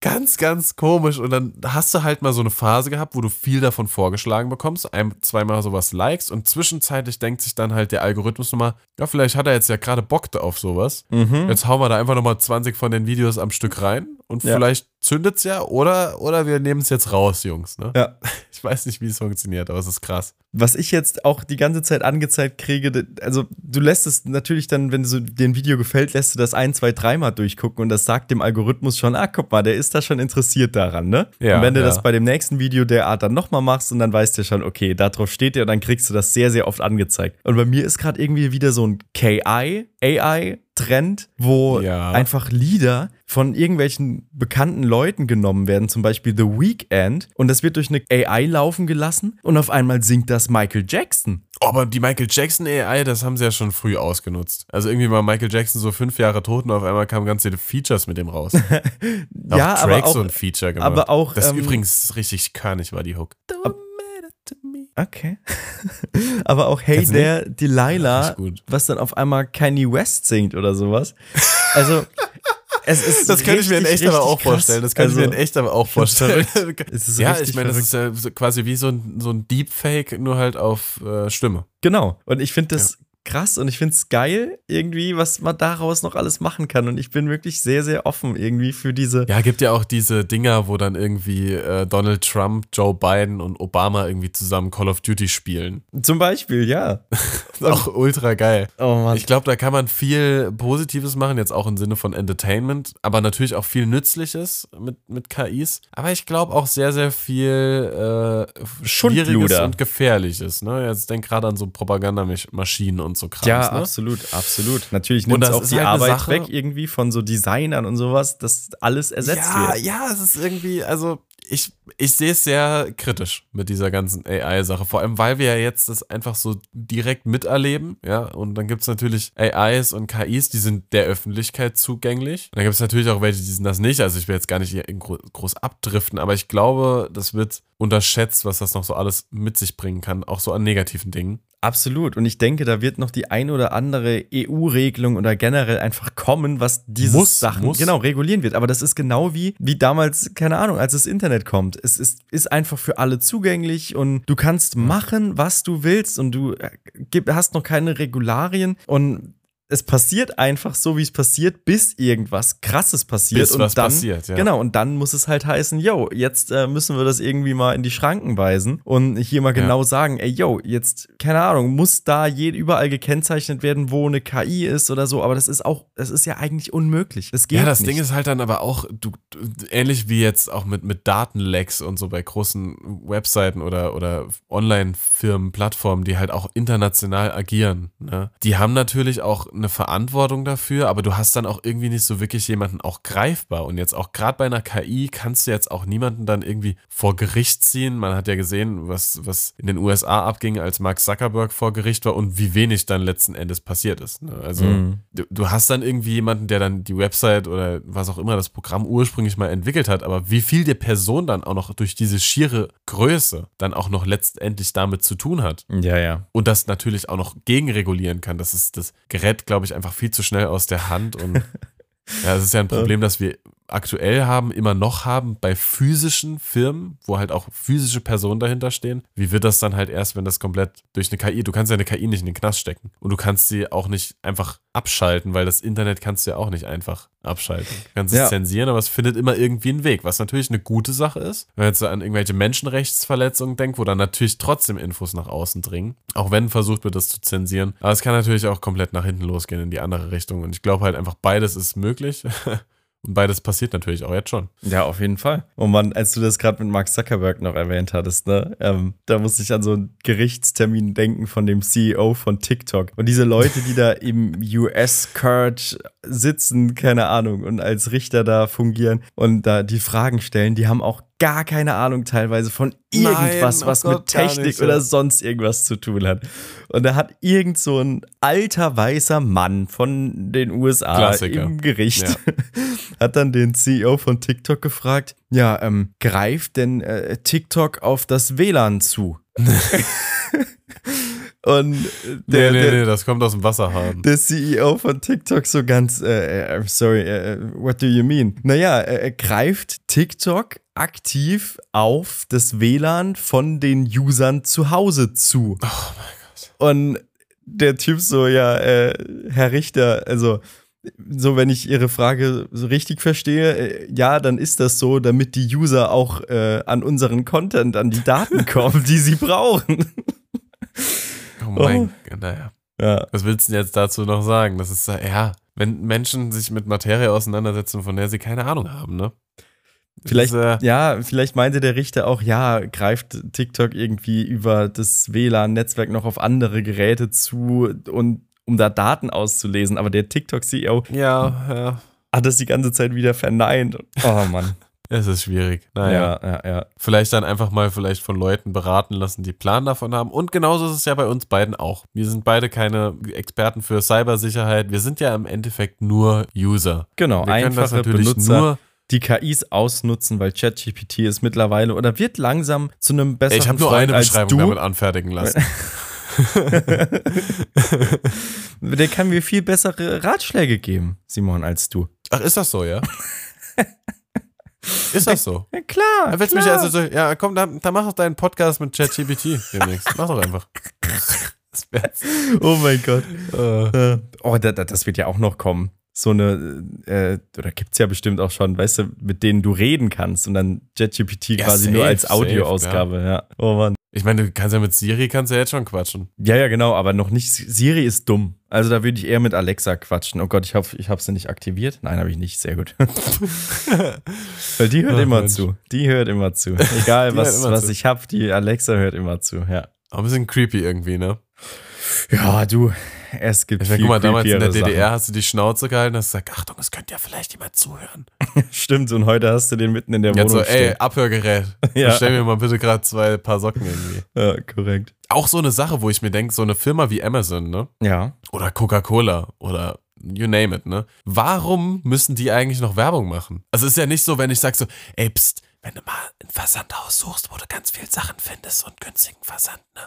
Ganz, ganz komisch. Und dann hast du halt mal so eine Phase gehabt, wo du viel davon vorgeschlagen bekommst, ein, zweimal sowas likest und zwischenzeitlich denkt sich dann halt der Algorithmus nochmal, ja, vielleicht hat er jetzt ja gerade Bock auf sowas. Mhm. Jetzt hauen wir da einfach nochmal 20 von den Videos am Stück rein und Ja. vielleicht zündet's ja oder, oder wir nehmen es jetzt raus, Jungs. Ne? Ja. Ich weiß nicht, wie es funktioniert, aber es ist krass. Was ich jetzt auch die ganze Zeit angezeigt kriege, also du lässt es natürlich dann, wenn so dir ein Video gefällt, lässt du das ein, zwei, dreimal durchgucken und das sagt dem Algorithmus schon, ah, guck mal, der ist da schon interessiert daran, ne? Ja, und wenn du ja. das bei dem nächsten Video derart dann nochmal machst und dann weißt du schon, okay, da drauf steht der und dann kriegst du das sehr, sehr oft angezeigt. Und bei mir ist gerade irgendwie wieder so ein KI, AI, Trend, wo Ja. einfach Lieder von irgendwelchen bekannten Leuten genommen werden, zum Beispiel The Weeknd, und das wird durch eine AI laufen gelassen und auf einmal singt das Michael Jackson. Aber die Michael Jackson AI, das haben sie ja schon früh ausgenutzt. Also irgendwie war Michael Jackson so fünf Jahre tot und auf einmal kamen ganz viele Features mit dem raus. ja, auch aber auch, so ein Feature gemacht. aber auch, Das ähm, übrigens richtig körnig war, die Hook. okay. aber auch Hey There Delilah, Richtig gut. was dann auf einmal Kanye West singt oder sowas. Also es ist Das könnte ich mir in echt aber auch krass. vorstellen. Das könnte ich Also, mir in echt aber auch vorstellen. Ja, ich meine, das ist ja quasi wie so ein, so ein Deepfake, nur halt auf äh, Stimme. Genau. Und ich finde das krass und ich finde es geil, irgendwie, was man daraus noch alles machen kann. Und ich bin wirklich sehr, sehr offen irgendwie für diese. Ja, gibt ja auch diese Dinger, wo dann irgendwie äh, Donald Trump, Joe Biden und Obama irgendwie zusammen Call of Duty spielen. Zum Beispiel, ja. auch ultra geil. Oh Mann. Ich glaube, da kann man viel Positives machen, jetzt auch im Sinne von Entertainment, aber natürlich auch viel Nützliches mit, mit KIs. Aber ich glaube auch sehr, sehr viel äh, Schwieriges und Gefährliches. Ne? Jetzt denk gerade an so Propagandamaschinen und so Krams. ja, ne? absolut, absolut. Natürlich nimmt es auch die halt Arbeit weg irgendwie von so Designern und sowas, dass alles ersetzt ja, wird. ja, es ist irgendwie, also ich, ich sehe es sehr kritisch mit dieser ganzen AI-Sache. Vor allem, weil wir ja jetzt das einfach so direkt miterleben, ja. Und dann gibt es natürlich AIs und KIs, die sind der Öffentlichkeit zugänglich. Und dann gibt es natürlich auch welche, die sind das nicht. Also ich will jetzt gar nicht groß abdriften, aber ich glaube, das wird unterschätzt, was das noch so alles mit sich bringen kann, auch so an negativen Dingen. Absolut. Und ich denke, da wird noch die ein oder andere EU-Regelung oder generell einfach kommen, was diese Sachen muss. genau regulieren wird. Aber das ist genau wie, wie damals, keine Ahnung, als das Internet kommt. Es ist, ist einfach für alle zugänglich und du kannst machen, was du willst und du äh, hast noch keine Regularien und es passiert einfach so, wie es passiert, bis irgendwas Krasses passiert. Bis und was dann, passiert, ja. Genau, und dann muss es halt heißen, yo, jetzt äh, müssen wir das irgendwie mal in die Schranken weisen und hier mal Ja. genau sagen, ey, yo, jetzt, keine Ahnung, muss da je, überall gekennzeichnet werden, wo eine KI ist oder so, aber das ist auch, das ist ja eigentlich unmöglich. Das geht Ja, das nicht. Ding ist halt dann aber auch, du, du, ähnlich wie jetzt auch mit, mit Datenlecks und so bei großen Webseiten oder, oder Online-Firmen, Plattformen, die halt auch international agieren. Ne? Die haben natürlich auch eine Verantwortung dafür, aber du hast dann auch irgendwie nicht so wirklich jemanden auch greifbar. Und jetzt auch gerade bei einer KI kannst du jetzt auch niemanden dann irgendwie vor Gericht ziehen. Man hat ja gesehen, was, was in den USA abging, als Mark Zuckerberg vor Gericht war und wie wenig dann letzten Endes passiert ist. Ne? Also Mhm. du, du hast dann irgendwie jemanden, der dann die Website oder was auch immer das Programm ursprünglich mal entwickelt hat, aber wie viel die Person dann auch noch durch diese schiere Größe dann auch noch letztendlich damit zu tun hat Ja, ja. und das natürlich auch noch gegenregulieren kann, das ist das Gerät, glaube ich, einfach viel zu schnell aus der Hand und ja, das ist ja ein Problem, das wir aktuell haben, immer noch haben bei physischen Firmen, wo halt auch physische Personen dahinter stehen. Wie wird das dann halt erst, wenn das komplett durch eine KI, du kannst ja eine KI nicht in den Knast stecken und du kannst sie auch nicht einfach abschalten, weil das Internet kannst du ja auch nicht einfach abschalten. Du kannst es Ja. zensieren, aber es findet immer irgendwie einen Weg, was natürlich eine gute Sache ist. Wenn man jetzt an irgendwelche Menschenrechtsverletzungen denkt, wo dann natürlich trotzdem Infos nach außen dringen, auch wenn versucht wird, das zu zensieren. Aber es kann natürlich auch komplett nach hinten losgehen in die andere Richtung. Und ich glaube halt einfach, beides ist möglich. Und beides passiert natürlich auch jetzt schon. Ja, auf jeden Fall. Und man, als du das gerade mit Mark Zuckerberg noch erwähnt hattest, ne, ähm, da musste ich an so einen Gerichtstermin denken von dem CEO von TikTok. Und diese Leute, die da im US-Court sitzen, keine Ahnung, und als Richter da fungieren und da die Fragen stellen, die haben auch gar keine Ahnung teilweise von irgendwas, Nein, oh was Gott, mit Technik nicht, oder sonst irgendwas zu tun hat. Und da hat irgend so ein alter weißer Mann von den USA Klassiker. im Gericht Ja. hat dann den CEO von TikTok gefragt, ja, ähm, greift denn äh, TikTok auf das WLAN zu? Und äh, der, nee, nee, der, nee, das kommt aus dem Wasserhahn. der CEO von TikTok so ganz, äh, äh, sorry, äh, what do you mean? Naja, äh, er greift TikTok aktiv auf das WLAN von den Usern zu Hause zu. Oh mein Gott. Und der Typ so, ja, äh, Herr Richter, also so, wenn ich Ihre Frage so richtig verstehe, äh, ja, dann ist das so, damit die User auch äh, an unseren Content, an die Daten kommen, die sie brauchen. Oh mein Gott, naja. Ja, Was willst du denn jetzt dazu noch sagen? Das ist, ja, wenn Menschen sich mit Materie auseinandersetzen, von der sie keine Ahnung haben, ne? Das Vielleicht, ist, äh, ja, vielleicht meinte der Richter auch, ja, greift TikTok irgendwie über das WLAN-Netzwerk noch auf andere Geräte zu und um da Daten auszulesen. Aber der TikTok-CEO ja, ja. hat das die ganze Zeit wieder verneint. Oh Mann. Es ist schwierig. Naja. ja, ja, ja. Vielleicht dann einfach mal vielleicht von Leuten beraten lassen, die Plan davon haben. Und genauso ist es ja bei uns beiden auch. Wir sind beide keine Experten für Cybersicherheit. Wir sind ja im Endeffekt nur User. Genau, Wir können das einfache natürlich Benutzer, nur. die KIs ausnutzen, weil ChatGPT ist mittlerweile oder wird langsam zu einem besseren ich habe nur Freund eine Beschreibung damit anfertigen lassen. Der kann mir viel bessere Ratschläge geben, Simon, als du. Ach, ist das so, ja? ist das so? Ja, klar. Da willst du mich klar. also so, ja, komm, dann, dann mach doch deinen Podcast mit ChatGPT demnächst. Mach doch einfach. Das. Oh mein Gott. Äh, Äh, Oh, da, da, das wird ja auch noch kommen. So eine, äh, oder gibt's ja bestimmt auch schon, weißt du, mit denen du reden kannst und dann JetGPT Ja, quasi safe, nur als Audioausgabe, ja. Oh Mann. Ich meine, du kannst ja mit Siri kannst ja jetzt schon quatschen. Ja, ja, genau, aber noch nicht. Siri ist dumm. Also da würde ich eher mit Alexa quatschen. Oh Gott, ich hoffe, ich habe sie nicht aktiviert. Nein, habe ich nicht. Sehr gut. Weil die hört Ach, immer Mensch. zu. Die hört immer zu. Egal, was, was zu. ich habe, die Alexa hört immer zu. Ja. Aber ein bisschen creepy irgendwie, ne? Ja, du, es gibt Ich viel guck mal, damals in der DDR hast du die Schnauze gehalten, hast gesagt, Achtung, es könnte ja vielleicht jemand zuhören. Sachen. Stimmt, und heute hast du den mitten in der Jetzt Wohnung so, ey, stehen. Abhörgerät. Ja. Stell mir mal bitte gerade zwei Paar Socken irgendwie. Ja, korrekt. Auch so eine Sache, wo ich mir denke, so eine Firma wie Amazon, ne? Ja. Oder Coca-Cola oder you name it, ne? Warum müssen die eigentlich noch Werbung machen? Also ist ja nicht so, wenn ich sag so, ey, pst, wenn du mal ein Versandhaus suchst, wo du ganz viel Sachen findest und günstigen Versand, ne?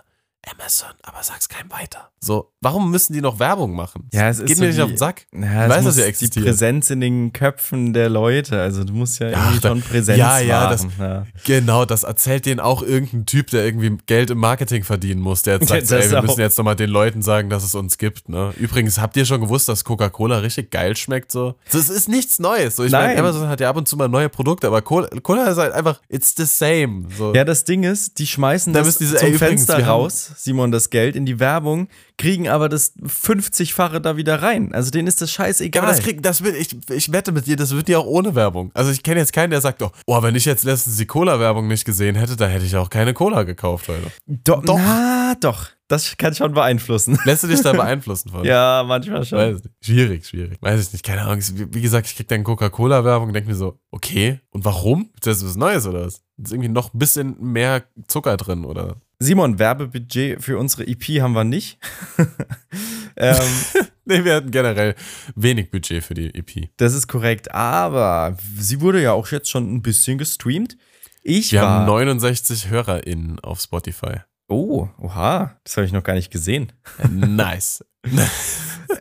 Amazon, aber sag's keinem weiter. So, warum müssen die noch Werbung machen? Ja, es ist Geht so mir nicht die- auf den Sack. Ja, Ich weiß, es dass muss sie die existiert. Präsenz in den Köpfen der Leute. Also du musst ja irgendwie da- schon Präsenz ja, ja, das- ja. Genau, das erzählt denen auch irgendein Typ, der irgendwie Geld im Marketing verdienen muss, der jetzt sagt, so, Das ey, wir auch. müssen jetzt nochmal den Leuten sagen, dass es uns gibt. Ne? Übrigens, habt ihr schon gewusst, dass Coca-Cola richtig geil schmeckt? So? Das ist nichts Neues. So, ich Nein. meine, Amazon hat ja ab und zu mal neue Produkte, aber Cola, Cola ist halt einfach, it's the same. So. Ja, das Ding ist, die schmeißen Da das müssen diese- zum ey, übrigens, Fenster haben- raus, Simon, das Geld in die Werbung, kriegen aber das 50-fache da wieder rein. Also denen ist das Ja, scheißegal. aber das krieg, das wird, ich, ich wette mit dir, das wird ja auch ohne Werbung. Also ich kenne jetzt keinen, der sagt, oh, oh, wenn ich jetzt letztens die Cola-Werbung nicht gesehen hätte, dann hätte ich auch keine Cola gekauft heute. doch, doch. Na, doch. Das kann schon beeinflussen. Lässt du dich da beeinflussen von? ja, manchmal schon. Schwierig, schwierig. Weiß ich nicht, keine Ahnung. Wie, wie gesagt, ich krieg dann Coca-Cola-Werbung und denke mir so, okay, und warum? Ist das was Neues oder was? Ist irgendwie noch ein bisschen mehr Zucker drin oder? Simon, Werbebudget für unsere EP haben wir nicht. ähm, Nee, wir hatten generell wenig Budget für die EP. das ist korrekt, aber sie wurde ja auch jetzt schon ein bisschen gestreamt. Ich Wir haben 69 HörerInnen auf Spotify. oh, oha, das habe ich noch gar nicht gesehen. Nice.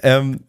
ähm,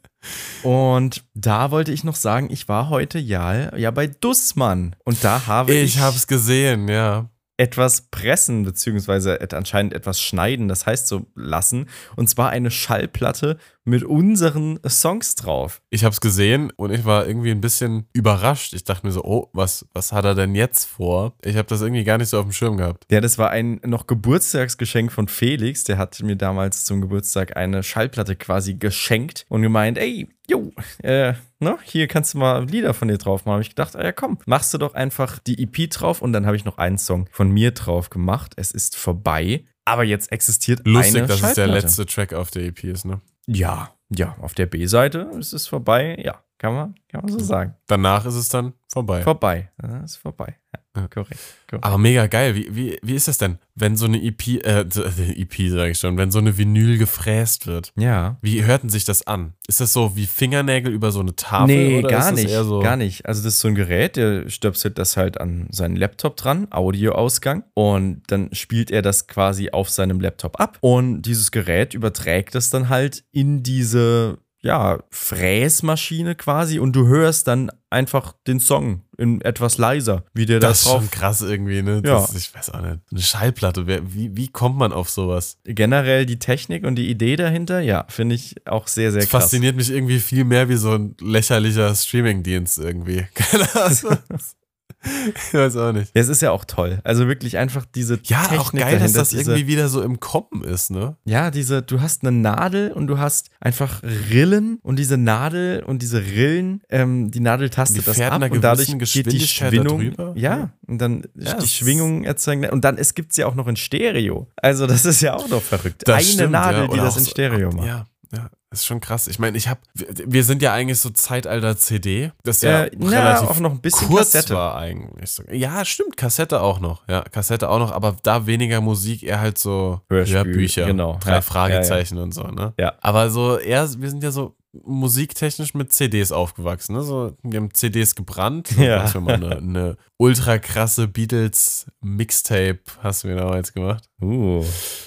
und da wollte ich noch sagen, ich war heute ja, ja bei Dussmann. Und da habe ich, Ich hab's gesehen, ja. Etwas pressen, beziehungsweise anscheinend etwas schneiden, das heißt so lassen. Und zwar eine Schallplatte mit unseren Songs drauf. Ich hab's gesehen und ich war irgendwie ein bisschen überrascht. Ich dachte mir so, oh, was, was hat er denn jetzt vor? Ich habe das irgendwie gar nicht so auf dem Schirm gehabt. Ja, das war ein noch Geburtstagsgeschenk von Felix. Der hat mir damals zum Geburtstag eine Schallplatte quasi geschenkt und gemeint, ey, jo, äh, ne, hier kannst du mal Lieder von dir drauf machen. Hab ich gedacht, ah ja komm, machst du doch einfach die EP drauf und dann habe ich noch einen Song von mir drauf gemacht. Es ist vorbei. Aber jetzt existiert Lustig, eine dass es der letzte Track auf der EP ist, ne? Ja, ja, auf der B-Seite ist es vorbei. Ja, kann man, kann man so sagen. Danach ist es dann vorbei. Vorbei. Ja, ist vorbei. Ja, korrekt. korrekt. Aber mega geil. Wie, wie, wie ist das denn, wenn so eine EP, äh, äh, EP sage ich schon, wenn so eine Vinyl gefräst wird? Ja. Wie hört denn sich das an? Ist das so wie Fingernägel über so eine Tafel? Nee, gar nicht. So Gar nicht. Also, das ist so ein Gerät, der stöpselt das halt an seinen Laptop dran, Audioausgang, und dann spielt er das quasi auf seinem Laptop ab. Und dieses Gerät überträgt das dann halt in diese, ja, Fräsmaschine quasi und du hörst dann einfach den Song in etwas leiser, wie der Das da ist drauf. schon krass irgendwie, ne? Ja. Das, ich weiß auch nicht. Eine Schallplatte, wie, wie kommt man auf sowas? Generell die Technik und die Idee dahinter, ja, finde ich auch sehr, sehr Das krass. fasziniert mich irgendwie viel mehr wie so ein lächerlicher Streamingdienst irgendwie. Keine Ahnung. ich weiß auch nicht. Ja, es ist ja auch toll. Also wirklich einfach diese Ja, Technik auch geil, dass dahinter, das diese, irgendwie wieder so im Kommen ist, ne? Ja, diese, du hast eine Nadel und du hast einfach Rillen und diese Nadel und diese Rillen, ähm, die Nadel tastet Die das ab und dadurch geht die Schwingung. Ja, und dann Ja, die Schwingung erzeugen. Und dann es gibt es ja auch noch in Stereo. Also das ist ja auch noch verrückt. Eine stimmt, Nadel, ja. die das in so- Stereo macht. Ja, ja, das ist schon krass. Ich meine, ich habe, wir, sind ja eigentlich so Zeitalter CD, das ja Äh, na, relativ auch noch ein bisschen kurz Kassette. war eigentlich. So. Ja, stimmt, Kassette auch noch. Ja, Kassette auch noch, aber da weniger Musik, eher halt so Hörbücher, genau. drei Ja, Fragezeichen und so, ne? Ja. Aber so eher, wir sind ja so musiktechnisch mit CDs aufgewachsen. Ne? So, wir haben CDs gebrannt. Ja. Hast du mal eine, eine ultra krasse Beatles Mixtape hast du mir damals gemacht. Uh.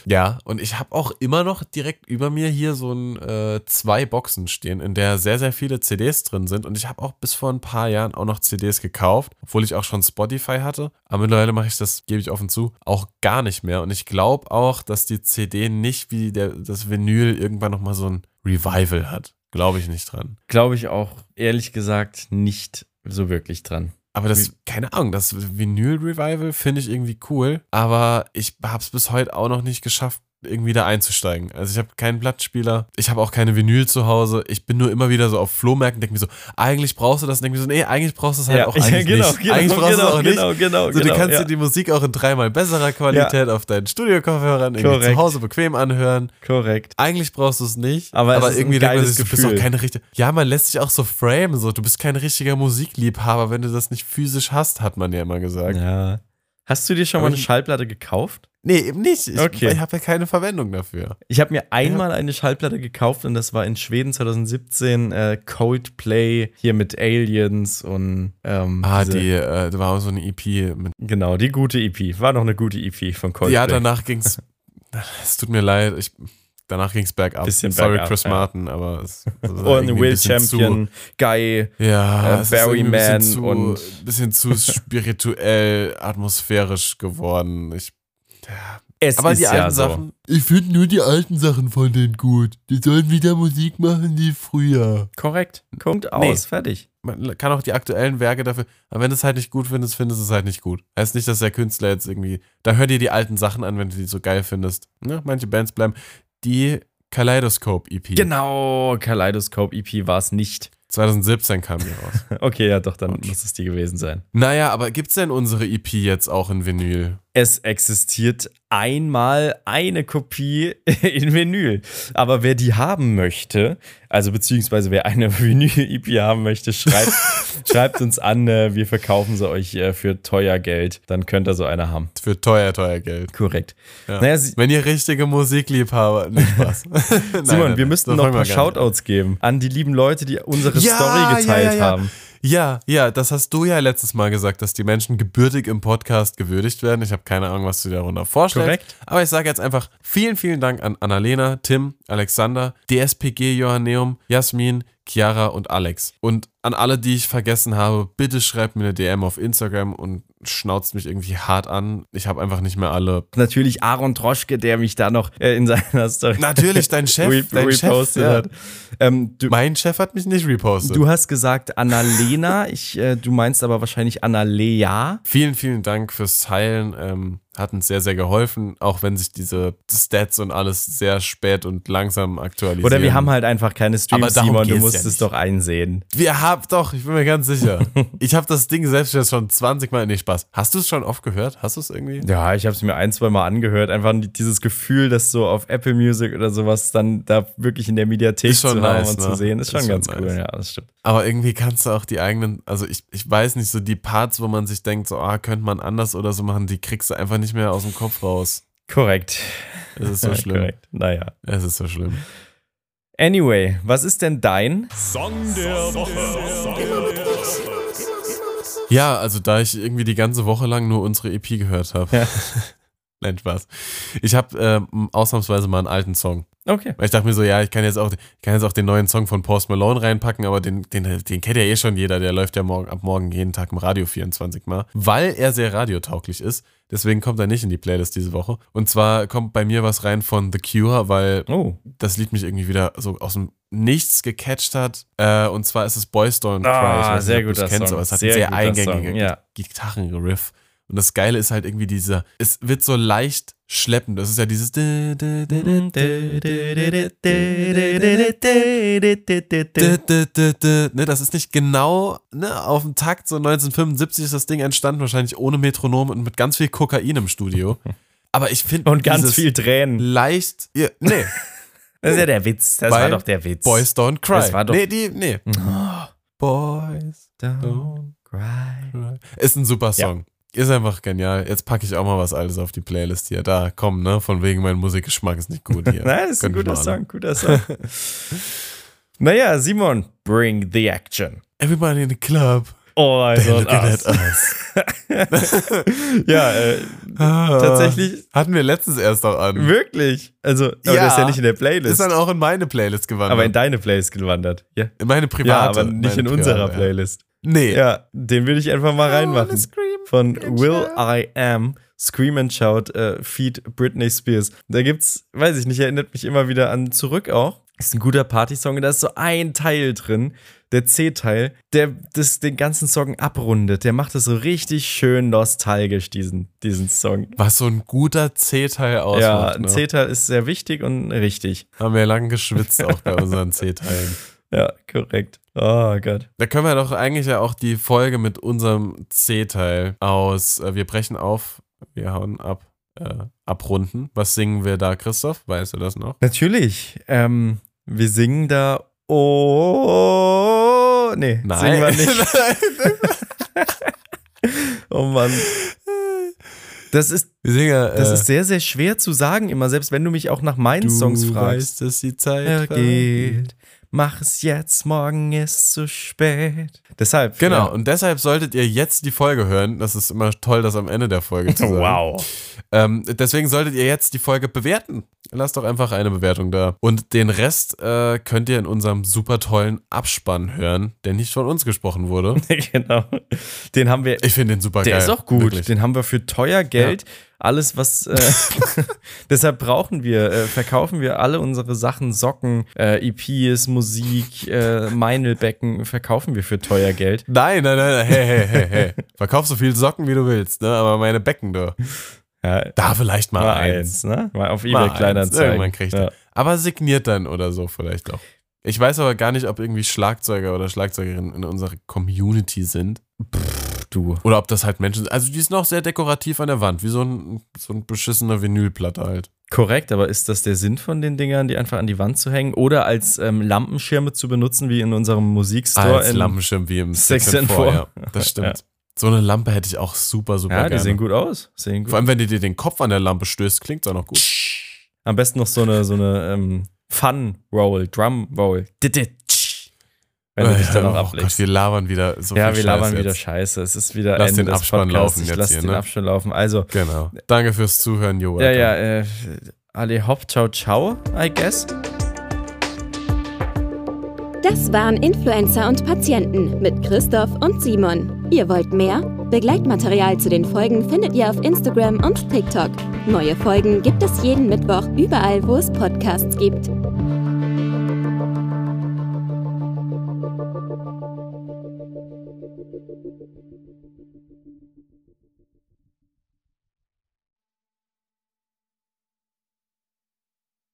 Ja, und ich habe auch immer noch direkt über mir hier so ein äh, zwei Boxen stehen, in der sehr, sehr viele CDs drin sind. Und ich habe auch bis vor ein paar Jahren auch noch CDs gekauft, obwohl ich auch schon Spotify hatte. Aber mittlerweile mache ich das, gebe ich offen zu, auch gar nicht mehr. Und ich glaube auch, dass die CD nicht wie der, das Vinyl irgendwann nochmal so ein Revival hat. Glaube ich nicht dran. Glaube ich auch, ehrlich gesagt, nicht so wirklich dran. Aber das, keine Ahnung, das Vinyl-Revival finde ich irgendwie cool, aber ich habe es bis heute auch noch nicht geschafft, irgendwie da einzusteigen. Also ich habe keinen Plattenspieler, ich habe auch keine Vinyl zu Hause. Ich bin nur immer wieder so auf Flohmärkten, denke mir so, eigentlich brauchst du das, denke mir so, nee, eigentlich brauchst du es halt Ja, auch ja, eigentlich genau, nicht. genau, eigentlich brauchst du es genau, auch nicht. genau, genau, So, genau, du kannst dir die Musik auch in dreimal besserer Qualität auf deinen Studio-Kopfhörern irgendwie zu Hause bequem anhören. Korrekt. Eigentlich brauchst du es nicht, Aber aber, es ist irgendwie denkt man sich, du bist auch keine richtige. Ja, man lässt sich auch so framen, so du bist kein richtiger Musikliebhaber, wenn du das nicht physisch hast, hat man ja immer gesagt. Ja. Hast du dir schon Aber mal eine ich- Schallplatte gekauft? Nee, eben nicht. Ich, Okay. ich habe ja keine Verwendung dafür. Ich habe mir einmal eine Schallplatte gekauft und das war in Schweden 2017 äh, Coldplay hier mit Aliens und ähm, Ah, die, äh, da war auch so eine EP mit. genau die gute EP war noch eine gute EP von Coldplay. Ja, danach ging's. Es tut mir leid, ich, danach ging's bergab. Bisschen Sorry, bergab, Chris ja. Martin, aber es, es und ein Will Champion, Guy, Zu, ja, äh, es ist Barry ein Man bisschen zu, und- bisschen zu spirituell, atmosphärisch geworden. Ich, es aber ist die alten ja so. Sachen. Ich finde nur die alten Sachen von denen gut. Die sollen wieder Musik machen wie früher. Korrekt. Punkt aus, Nee. fertig. man kann auch die aktuellen Werke dafür, aber wenn du es halt nicht gut findest, findest du es halt nicht gut. Heißt nicht, dass der Künstler jetzt irgendwie, da hör dir die alten Sachen an, wenn du die so geil findest. Ne? Manche Bands bleiben. Die Kaleidoscope EP. Genau, Kaleidoscope EP war es nicht. 2017 kam die raus. Okay, ja doch, dann muss es die gewesen sein. naja, aber gibt's denn unsere EP jetzt auch in Vinyl? Es existiert einmal eine Kopie in Vinyl. Aber wer die haben möchte, also beziehungsweise wer eine Vinyl-EP haben möchte, schreibt, schreibt uns an. äh, Wir verkaufen sie euch äh, für teuer Geld. Dann könnt ihr so eine haben. Für teuer, teuer Geld. Korrekt. Ja. Naja, Wenn ihr richtige Musikliebhaber, nicht Spaß. Simon, nein, wir müssten noch ein paar. Shoutouts geben an die lieben Leute, die unsere Ja, Story geteilt ja. haben. Ja, ja, das hast du ja letztes Mal gesagt, dass die Menschen gebürtig im Podcast gewürdigt werden. Ich habe keine Ahnung, was du dir darunter vorstellst. Korrekt. Aber ich sage jetzt einfach vielen, vielen Dank an Annalena, Tim, Alexander, DSPG Johanneum, Jasmin, Chiara und Alex. Und an alle, die ich vergessen habe, bitte schreibt mir eine DM auf Instagram und schnauzt mich irgendwie hart an. Ich habe einfach nicht mehr alle. Natürlich Aaron Troschke, der mich da noch äh, in seiner Story Natürlich, dein Chef, re dein Chef, repostet ja. hat. Ähm, du, Mein Chef hat mich nicht repostet. du hast gesagt Annalena, ich, äh, du meinst aber wahrscheinlich Annalea. Vielen, vielen Dank fürs Teilen. Ähm, hat uns sehr, sehr geholfen, auch wenn sich diese Stats und alles sehr spät und langsam aktualisieren. Oder wir haben halt einfach keine Aber Streams, darum Simon, du musst ja es nicht. doch einsehen. Wir haben doch, ich bin mir ganz sicher. ich habe das Ding selbst jetzt schon 20 Mal, nee, Spaß. Hast du es schon oft gehört? Hast du es irgendwie? Ja, ich habe es mir ein, zwei Mal angehört. Einfach dieses Gefühl, dass so auf Apple Music oder sowas dann da wirklich in der Mediathek schon zu haben nice, und ne? zu sehen, ist schon Ist ganz schon cool. nice. Ja, das stimmt. Aber irgendwie kannst du auch die eigenen, also ich, ich weiß nicht, so die Parts, wo man sich denkt, so, ah, könnte man anders oder so machen, die kriegst du einfach nicht mehr aus dem Kopf raus. Korrekt. Es ist so schlimm. Korrekt. Naja. Es ist so schlimm. Anyway, was ist denn dein? Ja, also da ich irgendwie die ganze Woche lang nur unsere EP gehört habe. Ja. Nein, Spaß. Ich habe ähm, ausnahmsweise mal einen alten Song. Okay. Weil ich dachte mir so, ja, ich kann jetzt auch, ich kann jetzt auch den neuen Song von Post Malone reinpacken, aber den, den, den kennt ja eh schon jeder, der läuft ja morgen, ab morgen jeden Tag im Radio 24 Mal, weil er sehr radiotauglich ist. Deswegen kommt er nicht in die Playlist diese Woche. Und zwar kommt bei mir was rein von The Cure, weil Oh. das Lied mich irgendwie wieder so aus dem Nichts gecatcht hat. Äh, und zwar ist es Boys Don't Cry. Ah, Ich weiß nicht, sehr ob du es guter kennst, Song. aber es hat Sehr einen sehr eingängigen ja. Gitarrenriff. Und das Geile ist halt irgendwie dieser, es wird so leicht schleppend. Das ist ja dieses Mhm. ne, das ist nicht genau ne, auf dem Takt. So 1975 ist das Ding entstanden, wahrscheinlich ohne Metronom und mit ganz viel Kokain im Studio. Aber ich finde Und ganz viel Tränen. leicht, ja, nee, Das ist ja der Witz. Das Weil war doch der Witz. Boys Don't Cry. Das war doch- nee, die, nee. Oh, Boys don't Don't cry. Cry. Ist ein super Song. Ist einfach genial. Jetzt packe ich auch mal was Altes auf die Playlist hier. Da, komm, ne? Von wegen mein Musikgeschmack ist nicht gut hier. Nein, ist ein guter. Song, guter Song. Naja, Simon, bring the action. Everybody in the club. Oh, also Looking at us. Ja, äh, Ah. Tatsächlich- Hatten wir letztens erst auch an. wirklich. Also, aber Ja. das ist ja nicht in der Playlist. Ist dann auch in meine Playlist gewandert. aber in deine Playlist gewandert. Ja. in meine Ja, private. aber nicht in meine unserer private, ja. Nee. Ja, den würde ich einfach mal reinmachen. Von Will. I Am, Scream and Shout, äh, Feed Britney Spears. Da gibt's, weiß ich nicht, erinnert mich immer wieder an Zurück auch. Ist ein guter Partysong. Da ist so ein Teil drin, der C-Teil, der das, den ganzen Song abrundet. Der macht es so richtig schön nostalgisch, diesen, diesen Song. Was so ein guter C-Teil Ja, ausmacht. ein ne? C-Teil ist sehr wichtig und richtig. Haben wir lang geschwitzt auch bei unseren C-Teilen. Ja, korrekt. Oh Gott. Da können wir doch eigentlich ja auch die Folge mit unserem C-Teil aus äh, Wir brechen auf, wir hauen ab, äh, abrunden. Was singen wir da, Christoph? Weißt du das noch? Natürlich. Ähm, wir singen da. Oh. Nee, singen wir nicht. Oh Mann. Das ist, ja, das äh, ist sehr, sehr schwer zu sagen, immer, selbst wenn du mich auch nach meinen Songs du fragst. weißt, dass die Zeit Er vergeht. Mach es jetzt, morgen ist zu spät. Deshalb. Genau, Ja. und deshalb solltet ihr jetzt die Folge hören. Das ist immer toll, das am Ende der Folge zu sagen. Wow. Ähm, deswegen solltet ihr jetzt die Folge bewerten. Lasst doch einfach eine Bewertung da. Und den Rest äh, könnt ihr in unserem super tollen Abspann hören, der nicht von uns gesprochen wurde. genau. Den haben wir Ich finde den super Der geil. ist auch gut. Wirklich. Den haben wir für teuer Geld. Alles, was. Äh, deshalb brauchen wir, äh, verkaufen wir alle unsere Sachen, Socken, äh, EPs, Musik, äh, Meinelbecken, verkaufen wir für teuer Geld. Nein, nein, nein, hey, hey, hey, hey. Verkauf so viel Socken, wie du willst, ne? Aber meine Becken, du. Ja, Da vielleicht mal, mal eins. eins, ne? Mal auf eBay Kleinanzeigen. Irgendwann kriegt ja. er. Aber signiert dann oder so vielleicht auch. Ich weiß aber gar nicht, ob irgendwie Schlagzeuger oder Schlagzeugerinnen in unserer Community sind. Du. Oder ob das halt Menschen sind. Also die ist noch sehr dekorativ an der Wand, wie so ein, so ein beschissener Vinylplatte halt. Korrekt, aber ist das der Sinn von den Dingern, die einfach an die Wand zu hängen oder als ähm, Lampenschirme zu benutzen, wie in unserem Musikstore? Als Lampenschirm wie im Sex Sex and Four. Ja, das stimmt. So eine Lampe hätte ich auch super, super Ja, die gerne. sehen gut aus. Sehen gut. Vor allem, wenn du dir den Kopf an der Lampe stößt, klingt es auch noch gut. Am besten noch so eine, so eine ähm, Fun-Roll, Drum-Roll. Wenn du dich dann noch oh Gott, wir labern wieder so ja, viel wir Scheiß labern jetzt. wieder Scheiße. Es ist wieder Lass Ende den des Abspann Podcasts. laufen Ich jetzt lass hier, den ne? Abspann laufen. Also, Genau. Danke fürs Zuhören, Jo. ja, ja, äh, alle hopp, ciao, ciao, I guess. Das waren Influencer und Patienten mit Christoph und Simon. Ihr wollt mehr? Begleitmaterial zu den Folgen findet ihr auf Instagram und TikTok. Neue Folgen gibt es jeden Mittwoch überall, wo es Podcasts gibt.